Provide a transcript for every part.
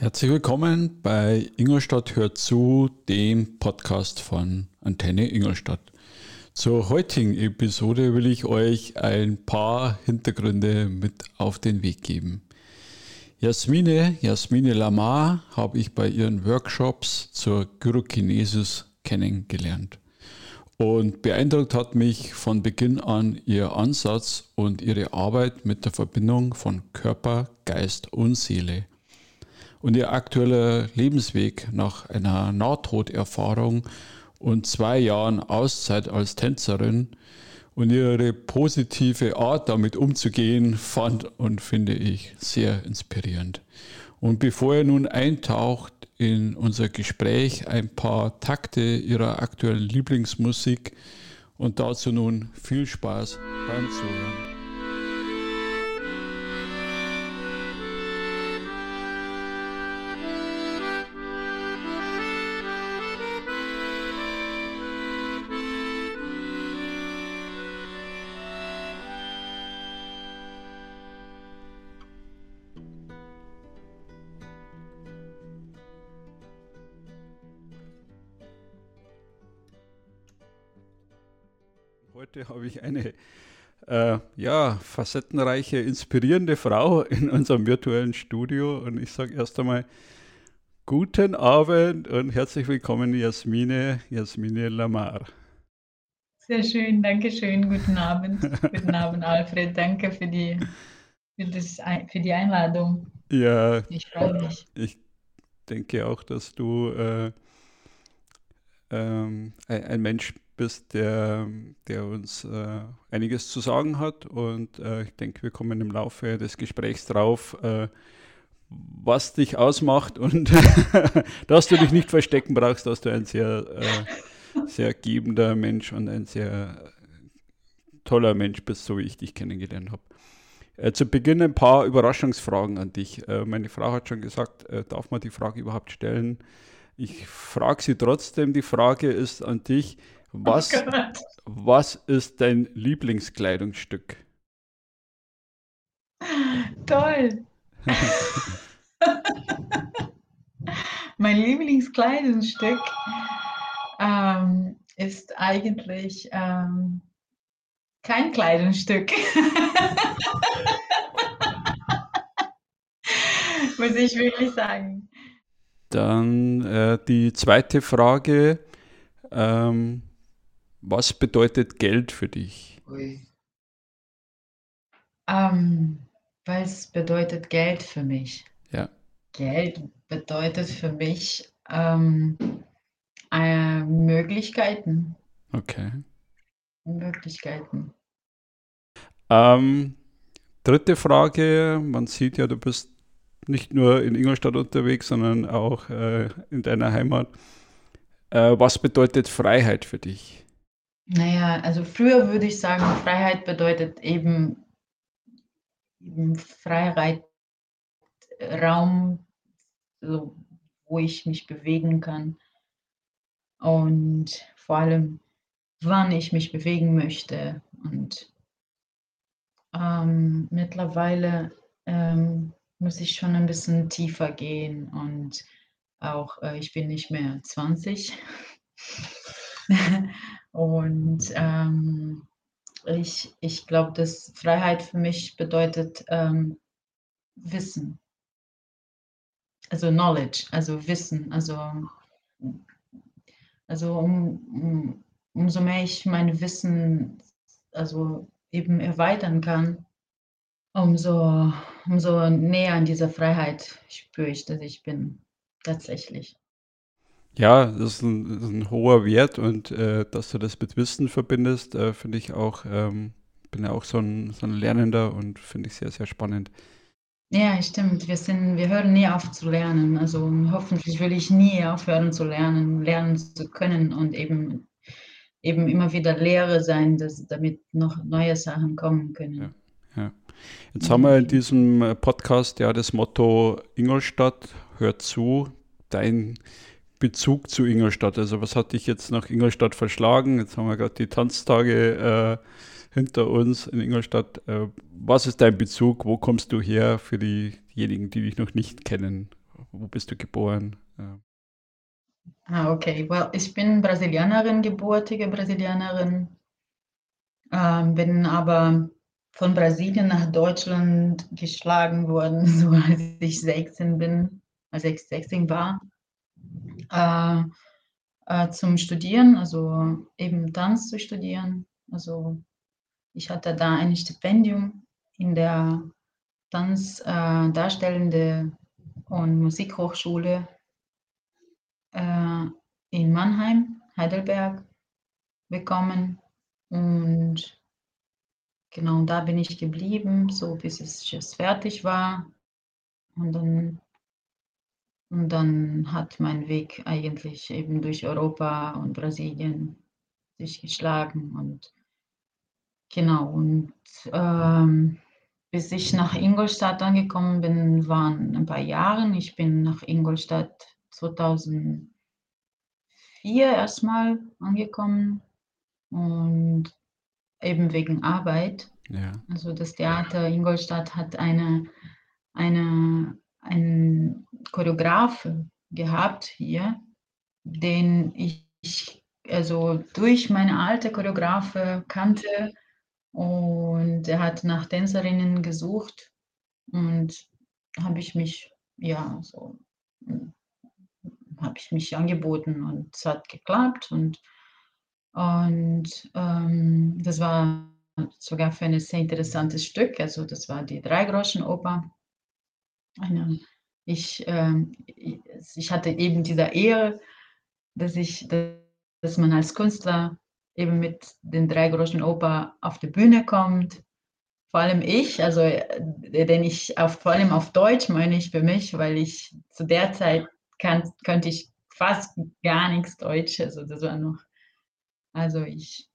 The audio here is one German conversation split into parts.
Herzlich willkommen bei Ingolstadt hört zu, dem Podcast von Antenne Ingolstadt. Zur heutigen Episode will ich euch ein paar Hintergründe mit auf den Weg geben. Jasmine, Jasmine Lamar, habe ich bei ihren Workshops zur Gyrokinesis kennengelernt. Und beeindruckt hat mich von Beginn an ihr Ansatz und ihre Arbeit mit der Verbindung von Körper, Geist und Seele. Und ihr aktueller Lebensweg nach einer Nahtoderfahrung und zwei Jahren Auszeit als Tänzerin und ihre positive Art damit umzugehen fand und finde ich sehr inspirierend. Und bevor ihr nun eintaucht in unser Gespräch, ein paar Takte ihrer aktuellen Lieblingsmusik und dazu nun viel Spaß beim Zuhören. Heute habe ich eine äh, ja, facettenreiche, inspirierende Frau in unserem virtuellen Studio und ich sage erst einmal guten Abend und herzlich willkommen, Jasmine, Jasmine Lamar. Sehr schön, danke schön, guten Abend. guten Abend, Alfred, danke für die, für, das, für die Einladung. Ja, ich freue mich. Ich denke auch, dass du äh, ähm, ein, ein Mensch bist bist, der, der uns äh, einiges zu sagen hat. Und äh, ich denke, wir kommen im Laufe des Gesprächs drauf, äh, was dich ausmacht und dass du dich nicht verstecken brauchst, dass du ein sehr, äh, sehr gebender Mensch und ein sehr toller Mensch bist, so wie ich dich kennengelernt habe. Äh, zu Beginn ein paar Überraschungsfragen an dich. Äh, meine Frau hat schon gesagt, darf man die Frage überhaupt stellen? Ich frage sie trotzdem. Die Frage ist an dich, was, oh was ist dein Lieblingskleidungsstück? Toll. mein Lieblingskleidungsstück ähm, ist eigentlich ähm, kein Kleidungsstück. Muss ich wirklich sagen. Dann äh, die zweite Frage. Ähm, was bedeutet Geld für dich? Ähm, was bedeutet Geld für mich? Ja. Geld bedeutet für mich ähm, äh, Möglichkeiten. Okay. Möglichkeiten. Ähm, dritte Frage. Man sieht ja, du bist nicht nur in Ingolstadt unterwegs, sondern auch äh, in deiner Heimat. Äh, was bedeutet Freiheit für dich? Naja, also früher würde ich sagen, Freiheit bedeutet eben, eben Freiheit, Raum, so, wo ich mich bewegen kann und vor allem, wann ich mich bewegen möchte. Und ähm, mittlerweile ähm, muss ich schon ein bisschen tiefer gehen und auch äh, ich bin nicht mehr 20. Und ähm, ich, ich glaube, dass Freiheit für mich bedeutet ähm, Wissen. Also Knowledge, also Wissen. Also, also um, um, umso mehr ich mein Wissen also eben erweitern kann, umso, umso näher an dieser Freiheit spüre ich, dass ich bin. Tatsächlich. Ja, das ist ein, das ist ein hoher Wert und äh, dass du das mit Wissen verbindest, äh, finde ich auch, ähm, bin ja auch so ein, so ein Lernender und finde ich sehr, sehr spannend. Ja, stimmt. Wir sind, wir hören nie auf zu lernen. Also hoffentlich will ich nie aufhören zu lernen, lernen zu können und eben, eben immer wieder Lehre sein, dass, damit noch neue Sachen kommen können. Ja, ja. Jetzt haben wir in diesem Podcast ja das Motto Ingolstadt, hört zu, dein Bezug zu Ingolstadt? Also was hat dich jetzt nach Ingolstadt verschlagen? Jetzt haben wir gerade die Tanztage äh, hinter uns in Ingolstadt. Äh, was ist dein Bezug? Wo kommst du her für diejenigen, die dich noch nicht kennen? wo bist du geboren? Ja. Ah, okay. Well, ich bin Brasilianerin, gebürtige Brasilianerin, ähm, bin aber von Brasilien nach Deutschland geschlagen worden, so als ich 16 bin, als ich 16 war, äh, äh, zum Studieren, also eben Tanz zu studieren. Also ich hatte da ein Stipendium in der Tanzdarstellende äh, und Musikhochschule äh, in Mannheim, Heidelberg bekommen. Und genau da bin ich geblieben, so bis es fertig war. Und dann, und dann hat mein Weg eigentlich eben durch Europa und Brasilien sich geschlagen. Und genau, und ähm, bis ich nach Ingolstadt angekommen bin, waren ein paar Jahre. Ich bin nach Ingolstadt 2004 erstmal angekommen und eben wegen Arbeit. Ja. Also das Theater Ingolstadt hat eine, eine, einen Choreograf gehabt hier, den ich also durch meine alte Choreografe kannte und er hat nach Tänzerinnen gesucht und habe ich mich ja so habe ich mich angeboten und es hat geklappt und, und ähm, das war sogar für ein sehr interessantes Stück. Also das war die Dreigroschenoper. Eine, ich, ähm, ich hatte eben diese Ehre, dass ich, dass man als Künstler eben mit den Dreigroschenoper auf die Bühne kommt. Vor allem ich, also denn ich auf, vor allem auf Deutsch meine ich für mich, weil ich zu der Zeit kann, könnte ich fast gar nichts Deutsch. Also das war noch, also ich,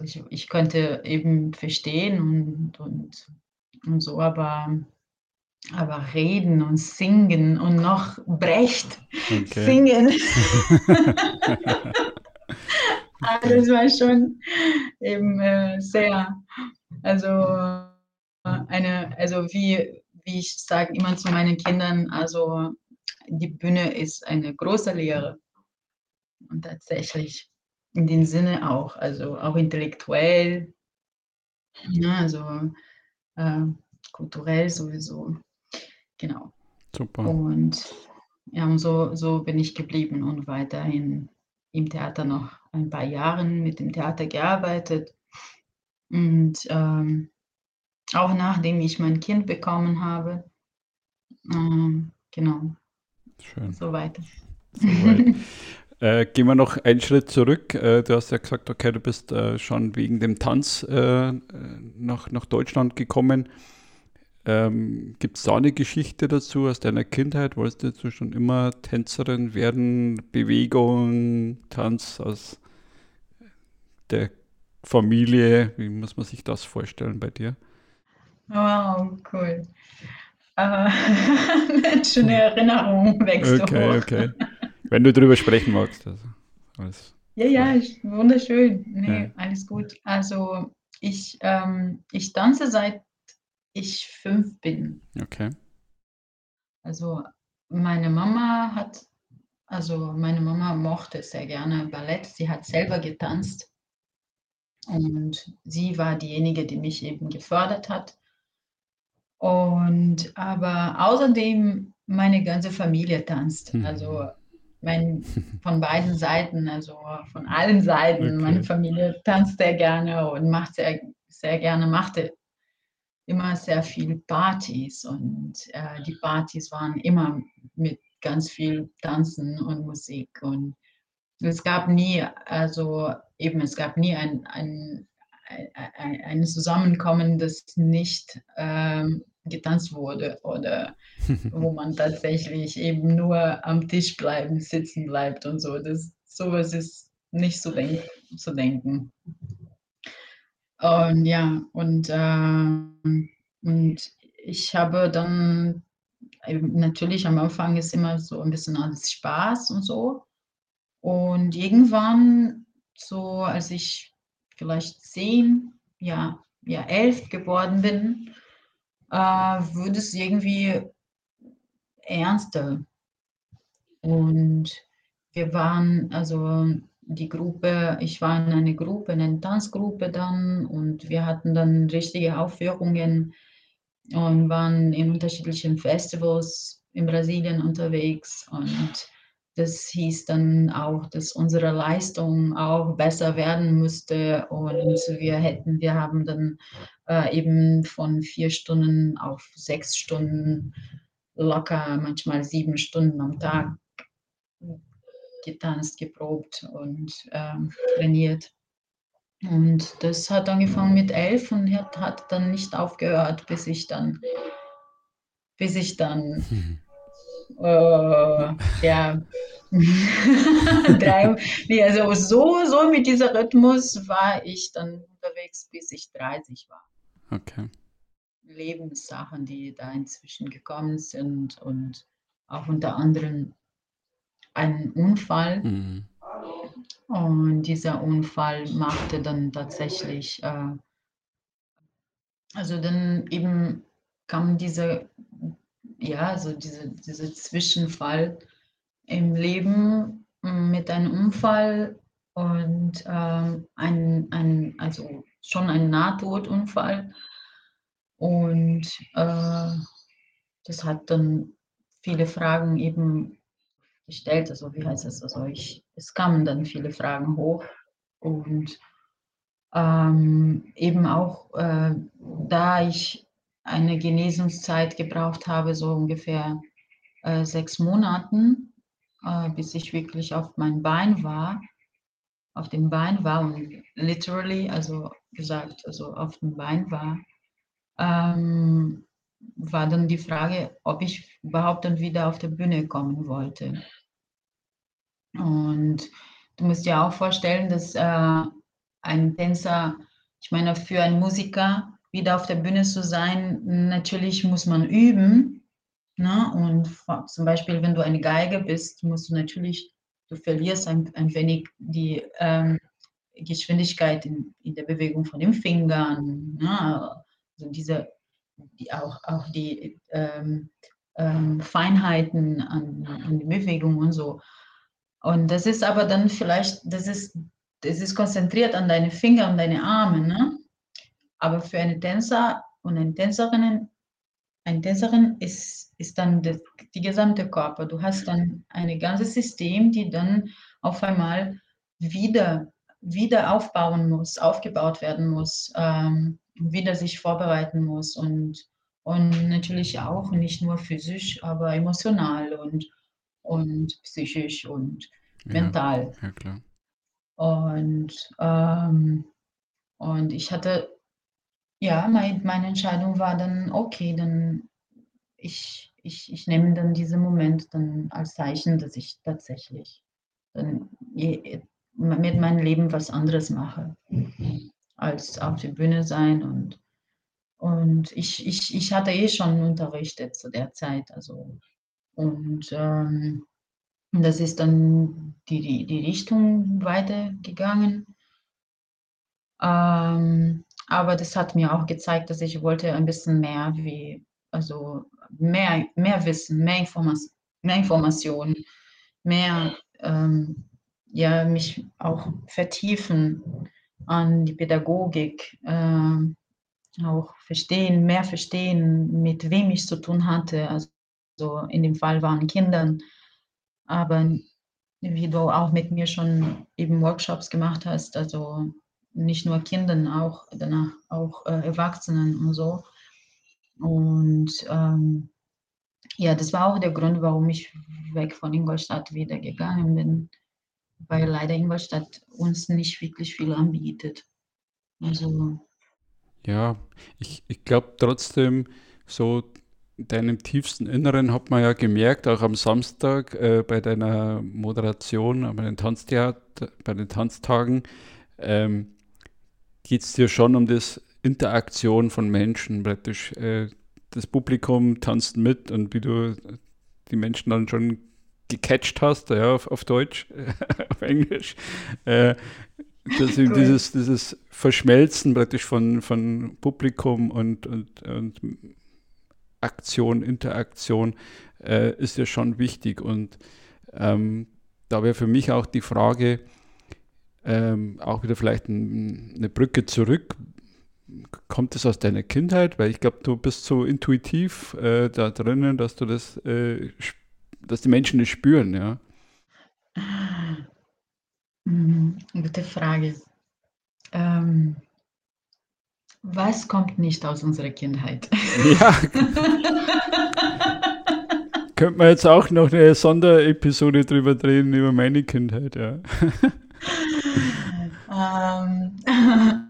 ich, ich konnte eben verstehen und, und, und so, aber, aber reden und singen und noch Brecht okay. singen. also das war schon eben äh, sehr, also eine, also wie, wie ich sage immer zu meinen Kindern, also die Bühne ist eine große Lehre. Und tatsächlich in dem Sinne auch, also auch intellektuell, ja, also äh, kulturell sowieso. Genau. Super. Und ja, und so, so bin ich geblieben und weiterhin im Theater noch ein paar Jahre mit dem Theater gearbeitet. Und ähm, auch nachdem ich mein Kind bekommen habe. Ähm, genau. Schön. So weiter. Soweit. äh, gehen wir noch einen Schritt zurück. Äh, du hast ja gesagt, okay, du bist äh, schon wegen dem Tanz äh, nach, nach Deutschland gekommen. Ähm, Gibt es da eine Geschichte dazu aus deiner Kindheit? Wolltest du schon immer Tänzerin werden? Bewegung, Tanz aus der Familie? Wie muss man sich das vorstellen bei dir? Wow, cool. Äh, schöne Erinnerung wächst okay, hoch. Okay, Wenn du darüber sprechen magst. Also alles ja, ja, wunderschön. Nee, ja. alles gut. Also ich, ähm, ich tanze seit ich fünf bin. Okay. Also meine Mama hat, also meine Mama mochte sehr gerne Ballett. Sie hat selber getanzt. Und sie war diejenige, die mich eben gefördert hat. Und aber außerdem meine ganze Familie tanzt. Mhm. Also mein, von beiden Seiten, also von allen Seiten. Okay. Meine Familie tanzt sehr gerne und macht sehr, sehr gerne, machte immer sehr viel Partys und äh, die Partys waren immer mit ganz viel Tanzen und Musik und es gab nie, also eben, es gab nie ein, ein, ein, ein Zusammenkommen, das nicht ähm, getanzt wurde oder wo man tatsächlich eben nur am Tisch bleiben, sitzen bleibt und so. Das, sowas ist nicht so denk, zu denken. Und ja, und, äh, und ich habe dann natürlich am Anfang ist immer so ein bisschen alles Spaß und so. Und irgendwann, so als ich vielleicht zehn, ja, ja elf geworden bin, äh, wurde es irgendwie ernster. Und wir waren, also die Gruppe, ich war in einer Gruppe, in einer Tanzgruppe dann und wir hatten dann richtige Aufführungen und waren in unterschiedlichen Festivals in Brasilien unterwegs und das hieß dann auch, dass unsere Leistung auch besser werden müsste und wir hätten, wir haben dann äh, eben von vier Stunden auf sechs Stunden locker, manchmal sieben Stunden am Tag getanzt, geprobt und ähm, trainiert. Und das hat angefangen mit elf und hat, hat dann nicht aufgehört, bis ich dann, bis ich dann, äh, ja, drei, nee, also so, so mit dieser Rhythmus war ich dann unterwegs, bis ich 30 war. Okay. Lebenssachen, die da inzwischen gekommen sind und auch unter anderem ein Unfall. Mhm. Und dieser Unfall machte dann tatsächlich, äh, also dann eben kam dieser, ja, also diese, dieser Zwischenfall im Leben mit einem Unfall und äh, ein, ein, also schon ein Nahtodunfall. Und äh, das hat dann viele Fragen eben gestellt. Also wie heißt es? Also ich, es kamen dann viele Fragen hoch und ähm, eben auch äh, da ich eine Genesungszeit gebraucht habe, so ungefähr äh, sechs Monaten, äh, bis ich wirklich auf mein Bein war, auf dem Bein war und literally, also gesagt, also auf dem Bein war, ähm, war dann die Frage, ob ich überhaupt dann wieder auf der Bühne kommen wollte. Und du musst dir auch vorstellen, dass äh, ein Tänzer, ich meine, für einen Musiker wieder auf der Bühne zu sein, natürlich muss man üben. Ne? Und zum Beispiel, wenn du eine Geige bist, musst du natürlich, du verlierst ein, ein wenig die ähm, Geschwindigkeit in, in der Bewegung von den Fingern. Ne? Also diese, die, auch, auch die ähm, ähm, Feinheiten an, an die Bewegung und so. Und das ist aber dann vielleicht, das ist, das ist konzentriert an deine Finger und deine Arme. Ne? Aber für eine Tänzer und eine Tänzerin, eine Tänzerin ist, ist dann das, die gesamte Körper. Du hast dann ein ganzes System, die dann auf einmal wieder, wieder aufbauen muss, aufgebaut werden muss, ähm, wieder sich vorbereiten muss und, und natürlich auch nicht nur physisch, aber emotional und und psychisch und mental. Ja, klar. Und, ähm, und ich hatte, ja, mein, meine Entscheidung war dann, okay, dann ich, ich, ich nehme dann diesen Moment dann als Zeichen, dass ich tatsächlich dann mit meinem Leben was anderes mache, als auf der Bühne sein und und ich, ich, ich hatte eh schon unterrichtet zu der Zeit, also und ähm, das ist dann die, die, die Richtung weitergegangen. Ähm, aber das hat mir auch gezeigt, dass ich wollte ein bisschen mehr wie, also mehr, mehr Wissen, mehr, Informas mehr Informationen, mehr ähm, ja, mich auch vertiefen an die Pädagogik, äh, auch verstehen, mehr verstehen, mit wem ich zu tun hatte. Also so in dem Fall waren Kindern, aber wie du auch mit mir schon eben Workshops gemacht hast, also nicht nur Kindern, auch danach auch äh, Erwachsenen und so. Und ähm, ja, das war auch der Grund, warum ich weg von Ingolstadt wieder gegangen bin, weil leider Ingolstadt uns nicht wirklich viel anbietet. Also ja, ich, ich glaube trotzdem, so in deinem tiefsten Inneren hat man ja gemerkt, auch am Samstag äh, bei deiner Moderation bei den Tanztheater, bei den Tanztagen, ähm, geht es dir schon um das Interaktion von Menschen praktisch. Äh, das Publikum tanzt mit und wie du die Menschen dann schon gecatcht hast, ja, auf, auf Deutsch, auf Englisch. Äh, dass cool. dieses, dieses Verschmelzen praktisch von, von Publikum und, und, und Aktion, Interaktion äh, ist ja schon wichtig. Und Ähm, da wäre für mich auch die Frage, ähm, auch wieder vielleicht ein, eine Brücke zurück. Kommt es aus deiner Kindheit? Weil ich glaube, du bist so intuitiv äh, da drinnen, dass du das, äh, dass die Menschen das spüren, ja. Mhm, gute Frage. Ähm, was kommt nicht aus unserer Kindheit? Ja. Könnte man jetzt auch noch eine Sonderepisode drüber drehen, über meine Kindheit, ja. ähm,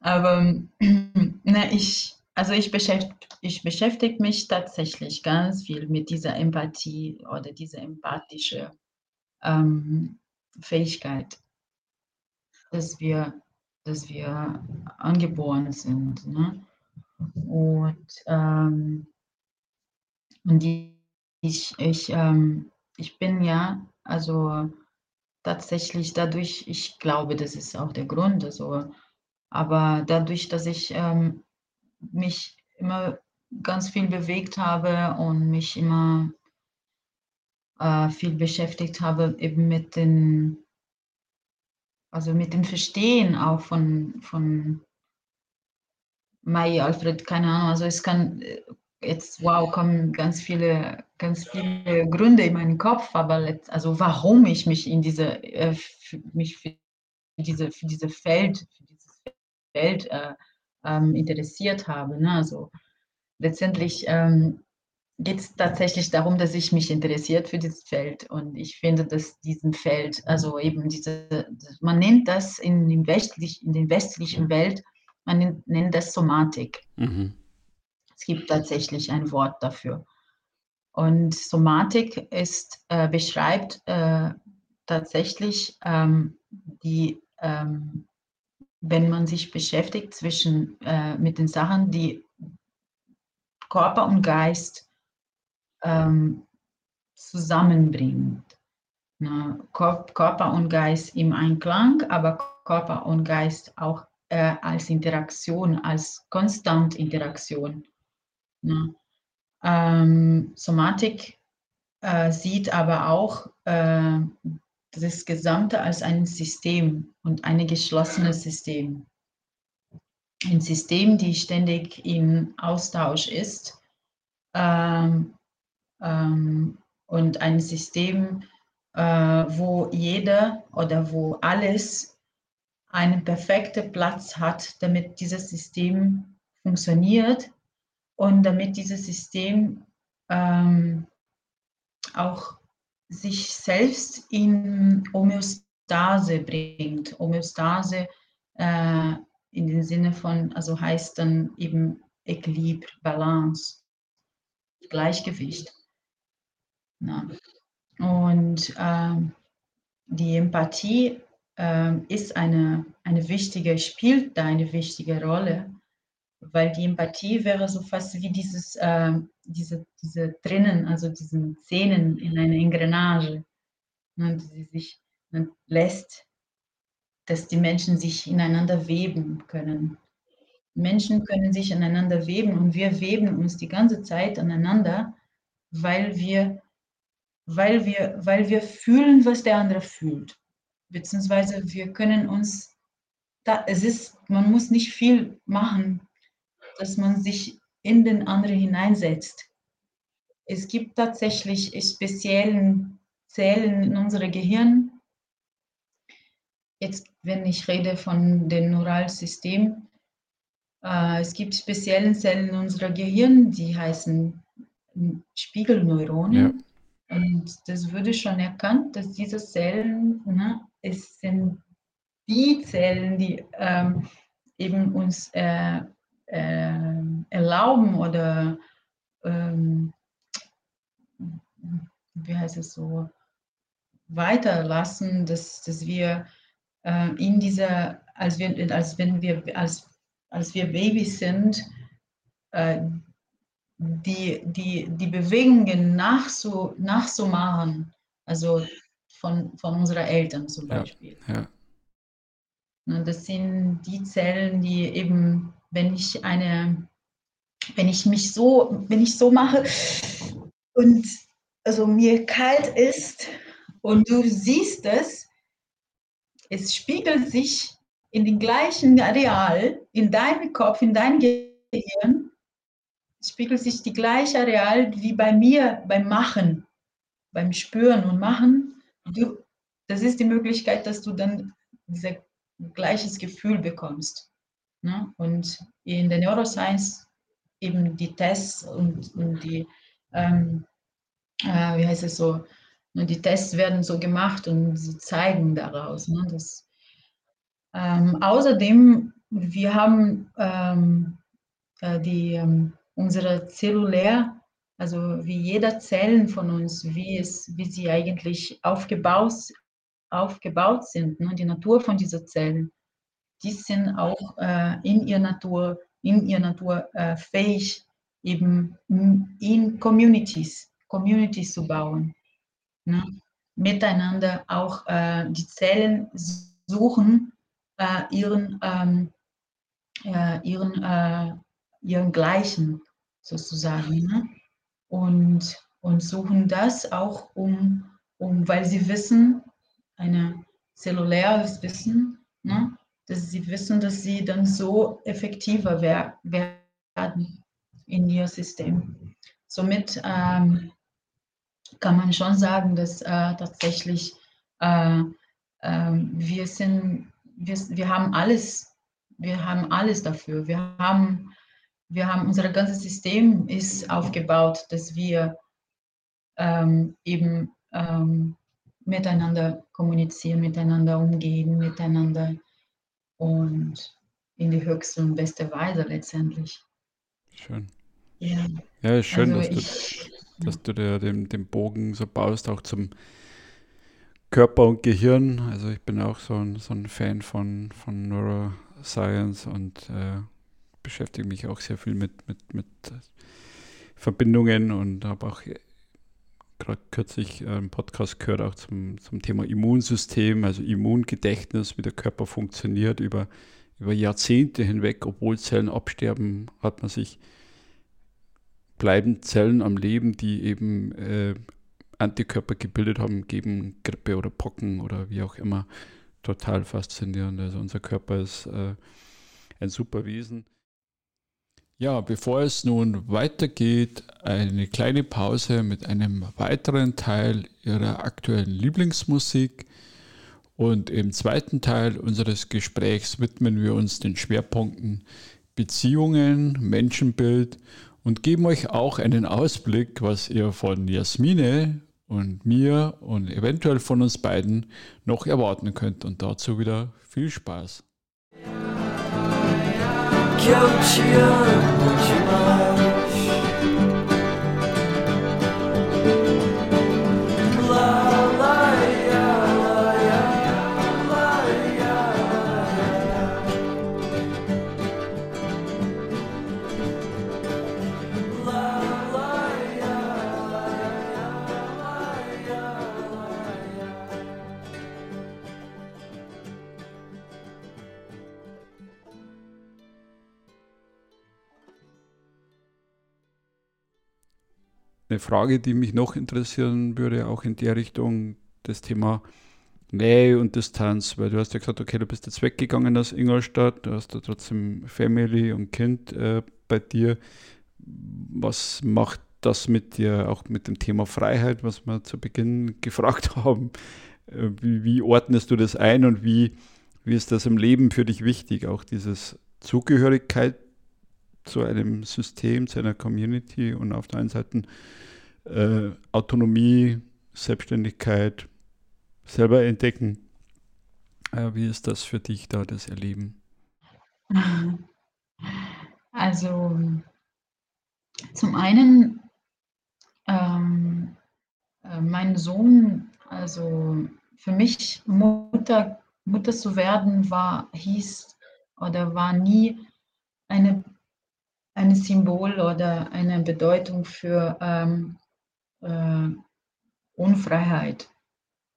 aber na, ich, also ich beschäftige ich beschäftige mich tatsächlich ganz viel mit dieser Empathie oder dieser empathische ähm, Fähigkeit, dass wir, dass wir angeboren sind. Ne? Und, ähm, und ich, ich, ähm, ich bin ja, also tatsächlich dadurch, ich glaube, das ist auch der Grund, also, aber dadurch, dass ich ähm, mich immer ganz viel bewegt habe und mich immer äh, viel beschäftigt habe, eben mit den, also mit dem Verstehen auch von, von Mai Alfred, keine Ahnung, also es kann äh, jetzt, wow, kommen ganz viele, ganz viele Gründe in meinen Kopf, aber letzt, also warum ich mich in diese, äh, für, mich für diese, für diese Feld, für dieses Feld äh, ähm, interessiert habe. Ne? Also letztendlich ähm, geht es tatsächlich darum, dass ich mich interessiert für dieses Feld und ich finde, dass diesem Feld, also eben diese, man nennt das in, dem westlich, in den westlichen Welt, man nennt, nennt das Somatik. Mhm. Es gibt tatsächlich ein Wort dafür. Und Somatik ist, äh, beschreibt äh, tatsächlich ähm, die, ähm, wenn man sich beschäftigt zwischen, äh, mit den Sachen, die Körper und Geist ähm, zusammenbringt. Ne? Körper und Geist im Einklang, aber Körper und Geist auch äh, als Interaktion, als konstant Interaktion. Ne? Ähm, Somatik äh, sieht aber auch äh, das Gesamte als ein System und ein geschlossenes System. Ein System, die ständig im Austausch ist ähm, ähm, und ein System, äh, wo jeder oder wo alles einen perfekten Platz hat, damit dieses System funktioniert und damit dieses System ähm, auch sich selbst in Homöostase bringt. Homöostase äh, in dem Sinne von, also heißt dann eben Equilibre, Balance, Gleichgewicht. Na. Und ähm, die Empathie ähm, ist eine, eine wichtige, spielt da eine wichtige Rolle, weil die Empathie wäre so fast wie dieses, äh, diese, diese Drinnen, also diesen Zähnen in einer Engrenage, ne, die sich ne, lässt, dass die Menschen sich ineinander weben können. Menschen können sich aneinander weben und wir weben uns die ganze Zeit aneinander, weil wir weil wir, weil wir fühlen, was der andere fühlt. Beziehungsweise wir können uns, da, es ist, man muss nicht viel machen, dass man sich in den anderen hineinsetzt. Es gibt tatsächlich speziellen Zellen in unserem Gehirn. Jetzt, wenn ich rede von dem Neuralsystem, äh, es gibt spezielle Zellen in unserem Gehirn, die heißen Spiegelneuronen. Ja und das wurde schon erkannt, dass diese Zellen, ne, es sind die Zellen, die ähm, eben uns äh, erlauben oder ähm, wie heißt es so, weiterlassen, dass, dass wir äh, in dieser, als, wir, als wenn wir, als, als wir Babys sind, äh, die, die, die Bewegungen nachzu, nachzumachen, also von, von unseren Eltern zum Beispiel. Ja, ja. Das sind die Zellen, die eben, wenn ich eine, wenn ich mich so, wenn ich so mache und also mir kalt ist und du siehst es, es spiegelt sich in dem gleichen Areal, in deinem Kopf, in deinem Gehirn, spiegelt sich die gleiche Areal wie bei mir beim Machen, beim Spüren und Machen. Du, das ist die Möglichkeit, dass du dann dieses gleiches Gefühl bekommst. Ne? Und in der Neuroscience eben die Tests und, und die, ähm, äh, wie heißt es so, ne, die Tests werden so gemacht und sie zeigen daraus. Ne, dass, ähm, außerdem, wir haben ähm, äh, die, ähm, unsere zellulär, also wie jeder Zellen von uns, wie, es, wie sie eigentlich aufgebaut, aufgebaut sind, ne, die Natur von diesen Zellen, die sind auch äh, in ihrer Natur, in ihrer Natur äh, fähig, eben in Communities, Communities zu bauen. Ne? Miteinander auch äh, die Zellen suchen äh, ihren, ähm, äh, ihren, äh, ihren Gleichen sozusagen. Ne? Und, und suchen das auch, um, um, weil sie wissen, eine zelluläres Wissen, ne? Dass sie wissen, dass sie dann so effektiver wer werden in ihr System. Somit ähm, kann man schon sagen, dass äh, tatsächlich äh, äh, wir sind, wir, wir haben alles, wir haben alles dafür. Wir haben, wir haben unser ganzes System ist aufgebaut, dass wir ähm, eben ähm, miteinander kommunizieren, miteinander umgehen, miteinander und in die höchste und beste Weise letztendlich. Schön. Ja, ja ist schön, also dass, ich, du, dass du dir den, den Bogen so baust, auch zum Körper und Gehirn. Also ich bin auch so ein, so ein Fan von, von Neuroscience und äh, beschäftige mich auch sehr viel mit, mit, mit Verbindungen und habe auch gerade kürzlich einen Podcast gehört, auch zum, zum Thema Immunsystem, also Immungedächtnis, wie der Körper funktioniert über, über Jahrzehnte hinweg, obwohl Zellen absterben, hat man sich bleiben Zellen am Leben, die eben äh, Antikörper gebildet haben gegen Grippe oder Pocken oder wie auch immer. Total faszinierend. Also unser Körper ist äh, ein super Wesen. Ja, bevor es nun weitergeht, eine kleine Pause mit einem weiteren Teil Ihrer aktuellen Lieblingsmusik. Und im zweiten Teil unseres Gesprächs widmen wir uns den Schwerpunkten Beziehungen, Menschenbild und geben euch auch einen Ausblick, was ihr von Jasmine und mir und eventuell von uns beiden noch erwarten könnt. Und dazu wieder viel Spaß. 겹치어 보지만 Frage, die mich noch interessieren würde, auch in der Richtung, das Thema Nähe und Distanz, weil du hast ja gesagt, okay, du bist jetzt weggegangen aus Ingolstadt, du hast da trotzdem Family und Kind äh, bei dir. Was macht das mit dir, auch mit dem Thema Freiheit, was wir zu Beginn gefragt haben? Äh, wie, wie, ordnest du das ein und wie, wie ist das im Leben für dich wichtig, auch dieses Zugehörigkeit zu einem System, zu einer Community und auf der einen Seite äh, Autonomie, Selbstständigkeit, selber entdecken. Äh, wie ist das für dich da, das Erleben? Also zum einen, ähm, äh, mein Sohn, also für mich Mutter, Mutter zu werden, war, hieß oder war nie eine ein Symbol oder eine Bedeutung für ähm, äh, Unfreiheit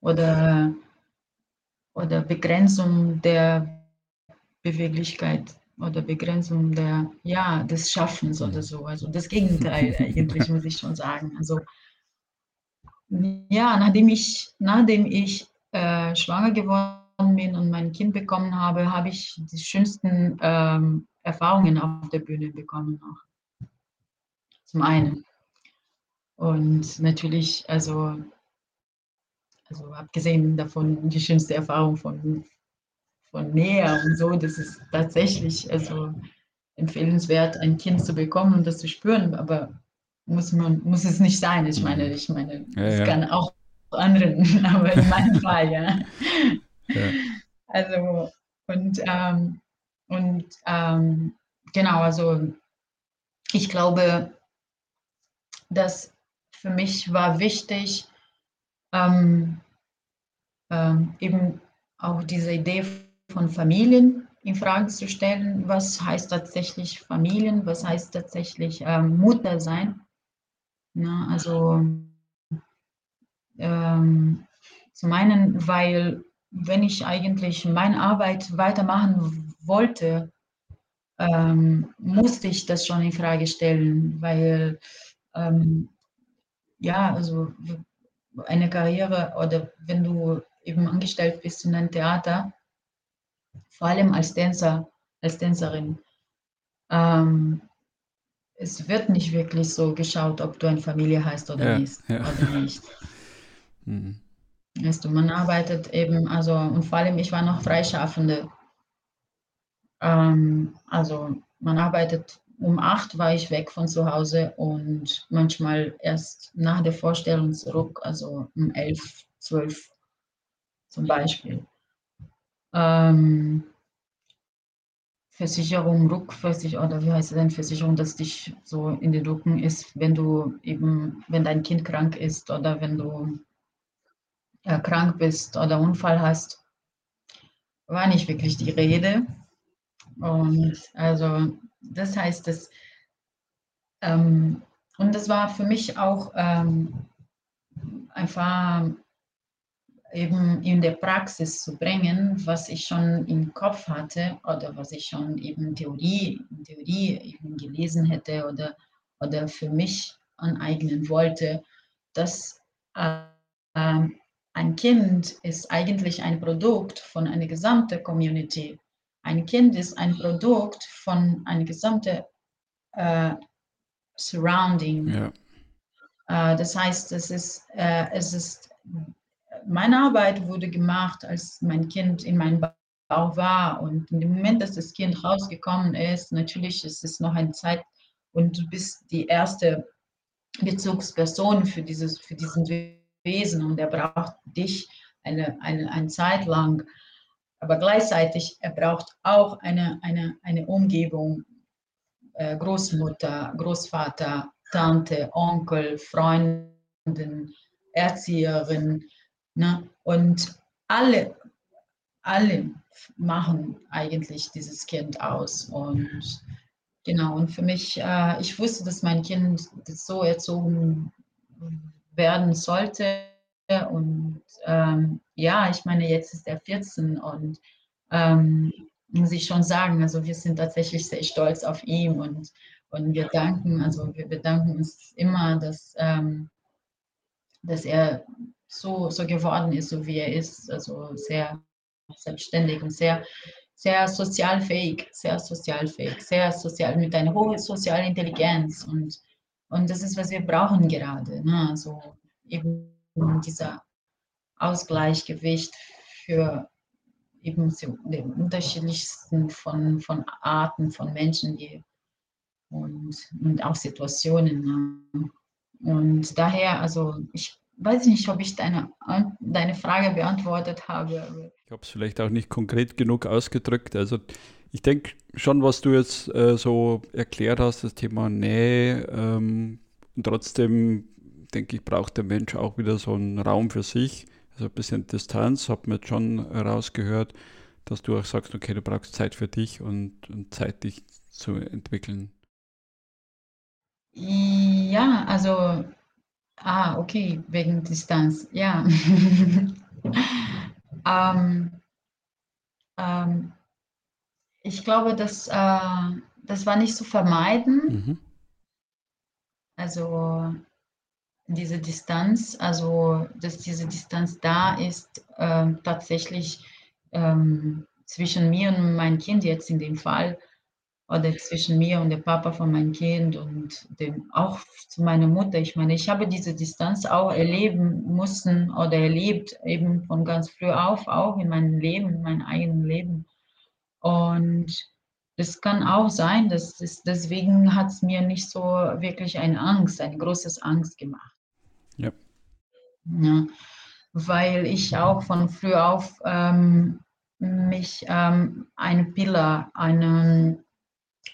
oder, oder Begrenzung der Beweglichkeit oder Begrenzung der, ja, des Schaffens oder so. Also das Gegenteil eigentlich, muss ich schon sagen. Also Ja, nachdem ich nachdem ich, äh, schwanger geworden bin und mein Kind bekommen habe, habe ich die schönsten, ähm, Erfahrungen auf der Bühne bekommen auch. Zum einen. Und natürlich, also also abgesehen davon die schönste Erfahrung von von Nähe und so, das ist tatsächlich, also, empfehlenswert, ein Kind zu bekommen und das zu spüren, aber muss man muss es nicht sein. Ich meine ich meine, Ja, es ja. kann auch anderen, aber in meinem Fall, ja. Ja. Also, und, ähm und, ähm, genau, also, ich glaube dass für mich war wichtig, ähm ähm, eben auch diese Idee von Familien infrage zu stellen. Was heißt tatsächlich Familien? Was heißt tatsächlich, ähm, Mutter sein? Ne, also ähm, zum einen, weil wenn ich eigentlich meine Arbeit weitermachen wollte, ähm, musste ich das schon infrage stellen, weil, ähm, ja, also eine Karriere oder wenn du eben angestellt bist in einem Theater vor allem als Tänzer als Tänzerin, ähm, es wird nicht wirklich so geschaut, ob du eine Familie hast oder Ja, nicht ja. oder nicht. Mhm. Weißt du, man arbeitet eben also und vor allem ich war noch Freischaffende. Ähm, also, man arbeitet um 8:00 war ich weg von zu Hause und manchmal erst nach der Vorstellung zurück, also um 11:00, 12:00 zum Beispiel. Ähm Versicherung, Rückversich oder wie heißt denn Versicherung, dass dich so in den Rücken ist, wenn du eben wenn dein Kind krank ist oder wenn du äh, krank bist oder Unfall hast. War nicht wirklich die Rede. Und also, das heißt, dass ähm, und das war für mich auch, ähm, einfach eben in der Praxis zu bringen, was ich schon im Kopf hatte oder was ich schon eben Theorie in Theorie eben gelesen hätte oder oder für mich aneignen wollte, dass, ähm, ein Kind ist eigentlich ein Produkt von einer gesamte Community. Ein Kind ist ein Produkt von eine gesamte, äh, Surrounding. Ja. Äh, das heißt, es ist äh, es ist meine Arbeit wurde gemacht, als mein Kind in meinem Bauch war und in dem Moment, dass das Kind rausgekommen ist, natürlich ist es noch eine Zeit und du bist die 1. Bezugsperson für dieses für diesen Wesen und er braucht dich eine eine eine Zeit lang. Aber gleichzeitig, er braucht auch eine eine eine Umgebung, äh, Großmutter, Großvater, Tante, Onkel, Freundin, Erzieherin, ne? Und alle alle machen eigentlich dieses Kind aus. Und genau, und für mich äh, ich wusste, dass mein Kind das so erzogen werden sollte und, ähm, ja, ich meine, jetzt ist er 14 und, ähm, muss ich schon sagen, also, wir sind tatsächlich sehr stolz auf ihn und und wir danken also, wir bedanken uns immer, dass, ähm dass er so so geworden ist, so wie er ist, also, sehr selbstständig und sehr sehr sozialfähig sehr sozialfähig, sehr sozial mit einer hohen sozialen Intelligenz und und das ist, was wir brauchen gerade, ne? Also, eben dieser Ausgleichgewicht für eben den unterschiedlichsten von von Arten von Menschen, die und und auch Situationen, ne? Und daher also, ich weiß nicht, ob ich deine deine Frage beantwortet habe, Ich habe es vielleicht auch nicht konkret genug ausgedrückt. Also, ich denke schon, was du jetzt, äh, so erklärt hast, das Thema Nähe, ähm, und trotzdem denke ich, braucht der Mensch auch wieder so 'n Raum für sich, also, ein bisschen Distanz, man jetzt schon rausgehört, dass du auch sagst: „Okay, du brauchst Zeit für dich und und Zeit, dich zu entwickeln.“ Ja, also ah, okay, wegen Distanz, ja. Ähm ähm, ich glaube, das äh, das war nicht zu vermeiden. Mhm. Also, diese Distanz, also dass diese Distanz da ist, äh, tatsächlich ähm, zwischen mir und meinem Kind jetzt in dem Fall oder zwischen mir und dem Papa von meinem Kind und dem auch zu meiner Mutter. Ich meine, ich habe diese Distanz auch erleben müssen oder erlebt, eben von ganz früh auf, auch in meinem Leben, in meinem eigenen Leben. Und es kann auch sein, dass es, deswegen hat es mir nicht so wirklich eine Angst, eine große Angst gemacht. Ja. weil ich auch von früh auf ähm, mich ähm, eine Pillar, eine,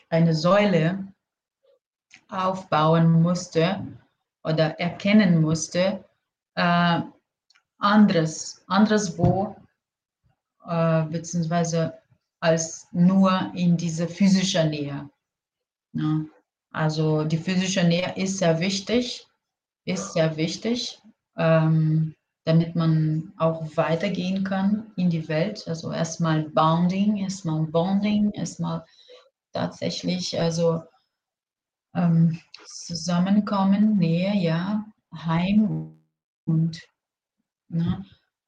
eine Säule aufbauen musste oder erkennen musste, äh, anderes, anderswo, äh, beziehungsweise als nur in dieser physischen Nähe. Ja. Also die physische Nähe ist sehr wichtig, ist sehr wichtig, ähm, damit man auch weitergehen kann in die Welt. Also erstmal Bounding, erstmal Bonding, erstmal tatsächlich also ähm, zusammenkommen, Nähe, ja, Heim und ne,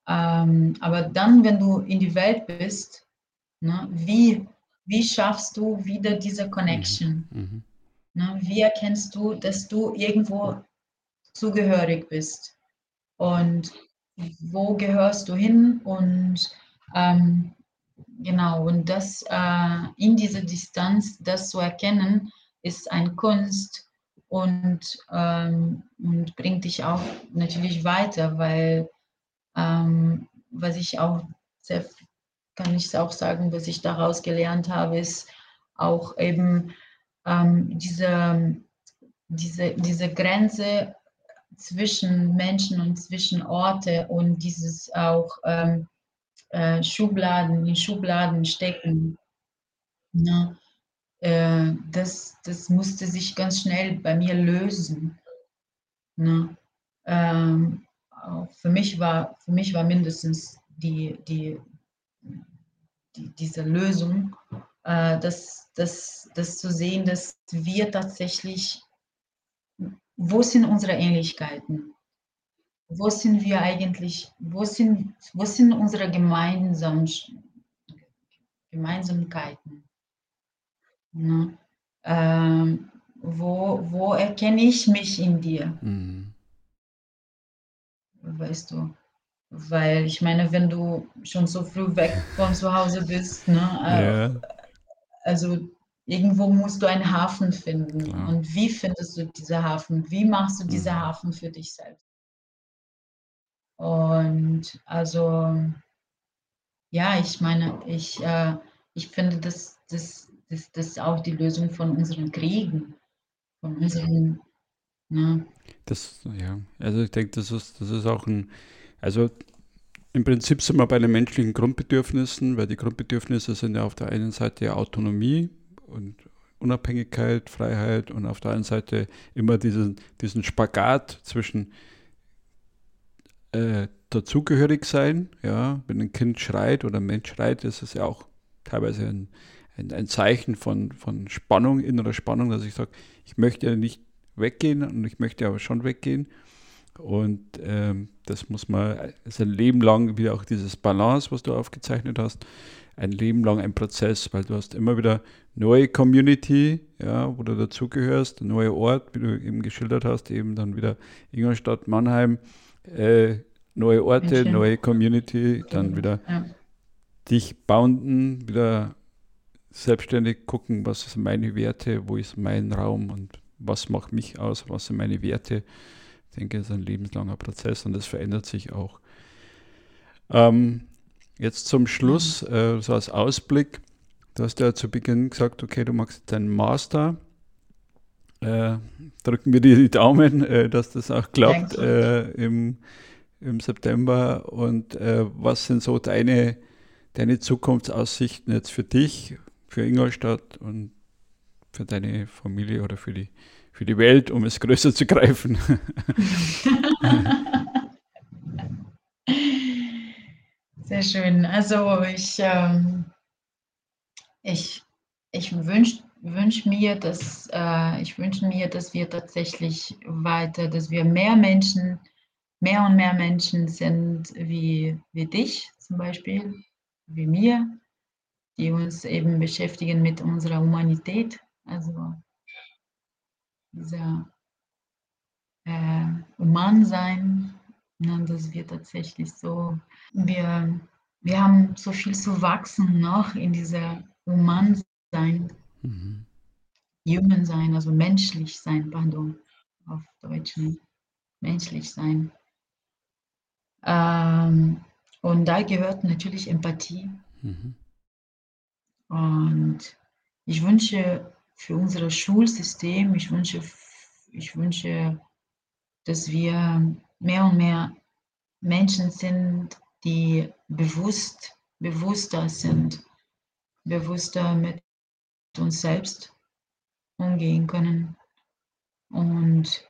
ähm, aber dann, wenn du in die Welt bist, Ne? Wie, wie schaffst du wieder diese Connection? Mhm. mhm. Ne? Wie erkennst du, dass du irgendwo zugehörig bist? Und wo gehörst du hin? Und ähm, genau, und das äh, in dieser Distanz, das zu erkennen, ist eine Kunst und, ähm, und bringt dich auch natürlich weiter, weil ähm, was ich auch sehr kann ich auch sagen, was ich daraus gelernt habe, ist auch eben ähm, diese, diese, diese Grenze zwischen Menschen und zwischen Orte und dieses auch ähm, äh, Schubladen, in Schubladen stecken. Ne? Äh, das, das musste sich ganz schnell bei mir lösen. Ne? Ähm, für mich war, für mich war mindestens die, die, die, diese Lösung, äh, das, das, das zu sehen, dass wir tatsächlich, wo sind unsere Ähnlichkeiten? Wo sind wir eigentlich, wo sind, wo sind unsere Gemeinsam, Gemeinsamkeiten? Ne? Ähm, wo, wo erkenne ich mich in dir? Mhm. Weißt du? Weil ich meine, wenn du schon so früh weg von zu Hause bist, ne, äh, ja. also irgendwo musst du einen Hafen finden. Klar. Und wie findest du diesen Hafen? Wie machst du diesen mhm. Hafen für dich selbst? Und also, ja, ich meine, ich, äh, ich finde, das, das, das, das ist auch die Lösung von unseren Kriegen, von unseren. Ne? Das, ja, also ich denke, das ist, das ist auch ein also im Prinzip sind wir bei den menschlichen Grundbedürfnissen, weil die Grundbedürfnisse sind ja auf der einen Seite Autonomie und Unabhängigkeit, Freiheit und auf der anderen Seite immer diesen, diesen Spagat zwischen äh, dazugehörig sein. Ja, wenn ein Kind schreit oder ein Mensch schreit, ist es ja auch teilweise ein, ein, ein Zeichen von, von Spannung, innerer Spannung, dass ich sage, ich möchte ja nicht weggehen und ich möchte aber schon weggehen. Und ähm, das muss man, ist ein Leben lang wieder auch dieses Balance, was du aufgezeichnet hast, ein Leben lang ein Prozess, weil du hast immer wieder neue Community, ja, wo du dazugehörst, ein neuer Ort, wie du eben geschildert hast, eben dann wieder Ingolstadt, Mannheim, äh, neue Orte, München. neue Community, dann wieder ja. dich bounden, wieder selbstständig gucken, was sind meine Werte, wo ist mein Raum und was macht mich aus, was sind meine Werte ich denke, es ist ein lebenslanger Prozess und das verändert sich auch. Ähm, jetzt zum Schluss, äh, so als Ausblick. Du hast ja zu Beginn gesagt, okay, du machst deinen Master. Äh, drücken wir dir die Daumen, äh, dass das auch klappt äh, im, im September. Und äh, was sind so deine, deine Zukunftsaussichten jetzt für dich, für Ingolstadt und für deine Familie oder für die für die Welt, um es größer zu greifen. Sehr schön. Also ich, ähm, ich, ich wünsche wünsche mir, dass äh, ich mir, dass wir tatsächlich weiter, dass wir mehr Menschen, mehr und mehr Menschen sind wie, wie dich zum Beispiel, wie mir, die uns eben beschäftigen mit unserer Humanität, also dieser äh, Humansein, ne, dass wir tatsächlich so, wir, wir haben so viel zu wachsen noch in dieser Humansein, mhm. Human sein, also menschlich sein, pardon, auf Deutsch, ne? menschlich sein. Ähm, und da gehört natürlich Empathie. Mhm. Und ich wünsche für unser Schulsystem, ich wünsche, ich wünsche, dass wir mehr und mehr Menschen sind, die bewusst, bewusster sind, bewusster mit uns selbst umgehen können. Und,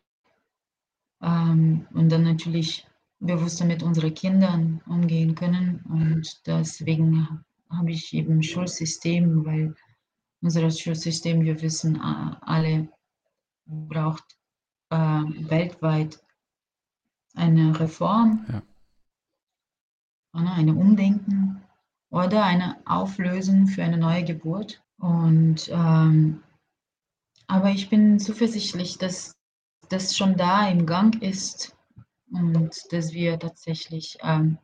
ähm, und dann natürlich bewusster mit unseren Kindern umgehen können. Und deswegen habe ich eben Schulsystem, weil unser Schulsystem, wir wissen alle, braucht äh, weltweit eine Reform, ja. eine Umdenken oder eine Auflösung für eine neue Geburt. Und ähm, aber ich bin zuversichtlich, dass das schon da im Gang ist und dass wir tatsächlich, ähm,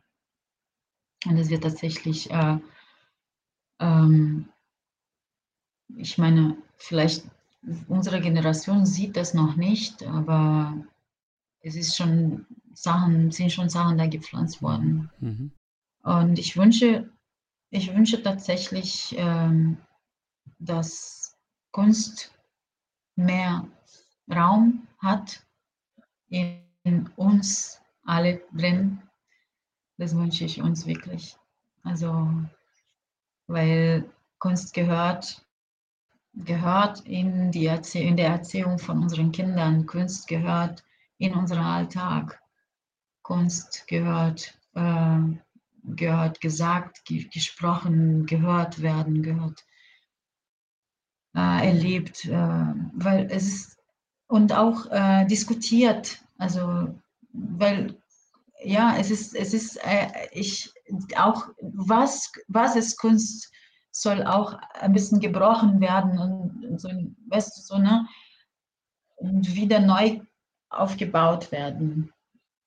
dass wir tatsächlich, äh, ähm, ich meine, vielleicht unsere Generation sieht das noch nicht, aber es ist schon Sachen, sind schon Sachen da gepflanzt worden. Mhm. Und ich wünsche, ich wünsche tatsächlich, ähm, dass Kunst mehr Raum hat in uns alle drin. Das wünsche ich uns wirklich. Also, weil Kunst gehört, gehört in, die Erzie in der Erziehung von unseren Kindern. Kunst gehört in unseren Alltag. Kunst gehört, äh, gehört gesagt, gesprochen, gehört werden, gehört äh, erlebt, äh, weil es ist und auch äh, diskutiert also, weil, ja, es ist, es ist, äh, ich, auch, was, was ist Kunst, soll auch ein bisschen gebrochen werden und, und so, weißt du, so, ne? Und wieder neu aufgebaut werden.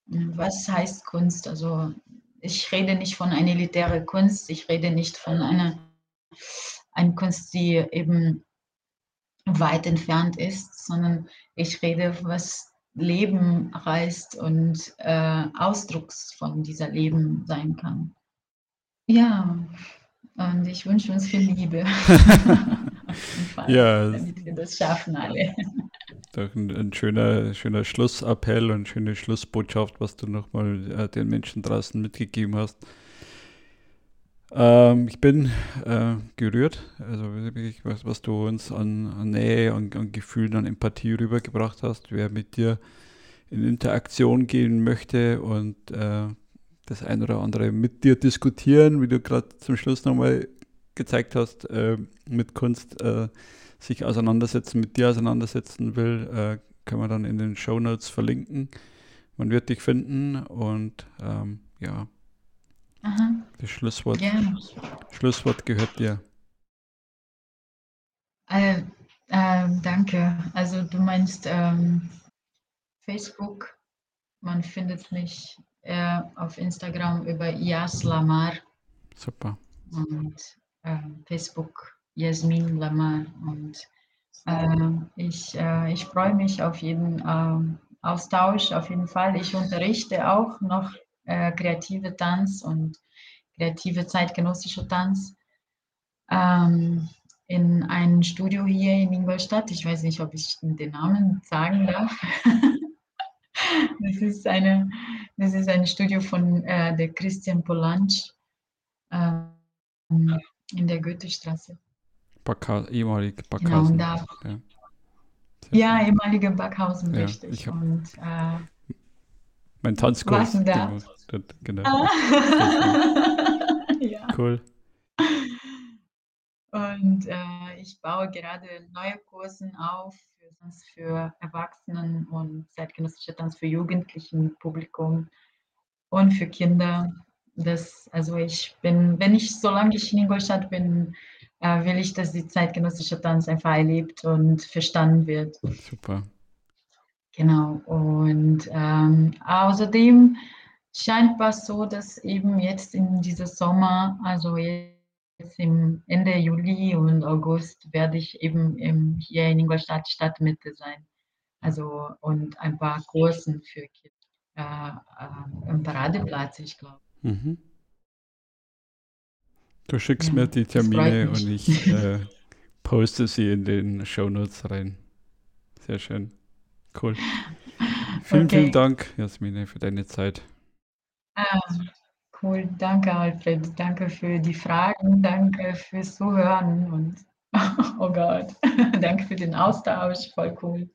Was heißt Kunst? Also, ich rede nicht von einer elitären Kunst, ich rede nicht von einer, einer Kunst, die eben weit entfernt ist, sondern ich rede, was Leben reißt und äh, Ausdrucks von dieser Leben sein kann. Ja, und ich wünsche uns viel Liebe. Fall, ja, damit wir das schaffen alle. Doch ein, ein, schöner, schöner Schlussappell und schöne Schlussbotschaft, was du nochmal äh, den Menschen draußen mitgegeben hast. Ähm, ich bin äh, gerührt, also was, was du uns an, an Nähe, an, an, Gefühlen, an Empathie rübergebracht hast. Wer mit dir in Interaktion gehen möchte und äh, das ein oder andere mit dir diskutieren, wie du gerade zum Schluss nochmal gezeigt hast, äh, mit Kunst äh, sich auseinandersetzen, mit dir auseinandersetzen will, äh, kann man dann in den Show Notes verlinken. Man wird dich finden und ähm, ja, Aha. Das Schlusswort. Schlusswort gehört dir. Äh, äh, danke. Also du meinst ähm, Facebook. Man findet mich äh, auf Instagram über Yas Lamar. Super. Und äh, Facebook Jasmin Lamar. Und äh, ich, äh, ich freue mich auf jeden ähm, Austausch, auf jeden Fall. Ich unterrichte auch noch äh, kreative Tanz und kreative zeitgenössische Tanz ähm, in einem Studio hier in Ingolstadt. Ich weiß nicht, ob ich den Namen sagen darf. das, ist eine, das ist ein Studio von äh, der Christian Polansch äh, in der Goethestraße. Backha ehemalig Backhausen. Genau, da, ja, ja ehemalige Backhausen, ja, richtig. Und, äh, mein Tanzkurs. Da. Genau. Ah. ja. Cool. Und äh, ich baue gerade neue Kurse auf für Tanz für Erwachsenen und zeitgenössische Tanz für Jugendlichen Publikum und für Kinder. Das, also ich bin, wenn ich, solange ich in Ingolstadt bin, äh, will ich, dass die zeitgenössische Tanz einfach erlebt und verstanden wird. Super. Genau. Und ähm, außerdem scheint es so, dass eben jetzt in diesem Sommer, also jetzt im Ende Juli und August, werde ich eben im, hier in Ingolstadt Stadtmitte sein. Also und ein paar Kursen für Kinder äh, äh, im Paradeplatz, ich glaube. Mhm. Du schickst ja, mir die Termine und ich äh, poste sie in den Shownotes rein. Sehr schön. Cool. Vielen, okay. vielen Dank, Jasmine, für deine Zeit. Ah, cool. Danke, Alfred. Danke für die Fragen. Danke fürs Zuhören und oh Gott, danke für den Austausch. Voll cool.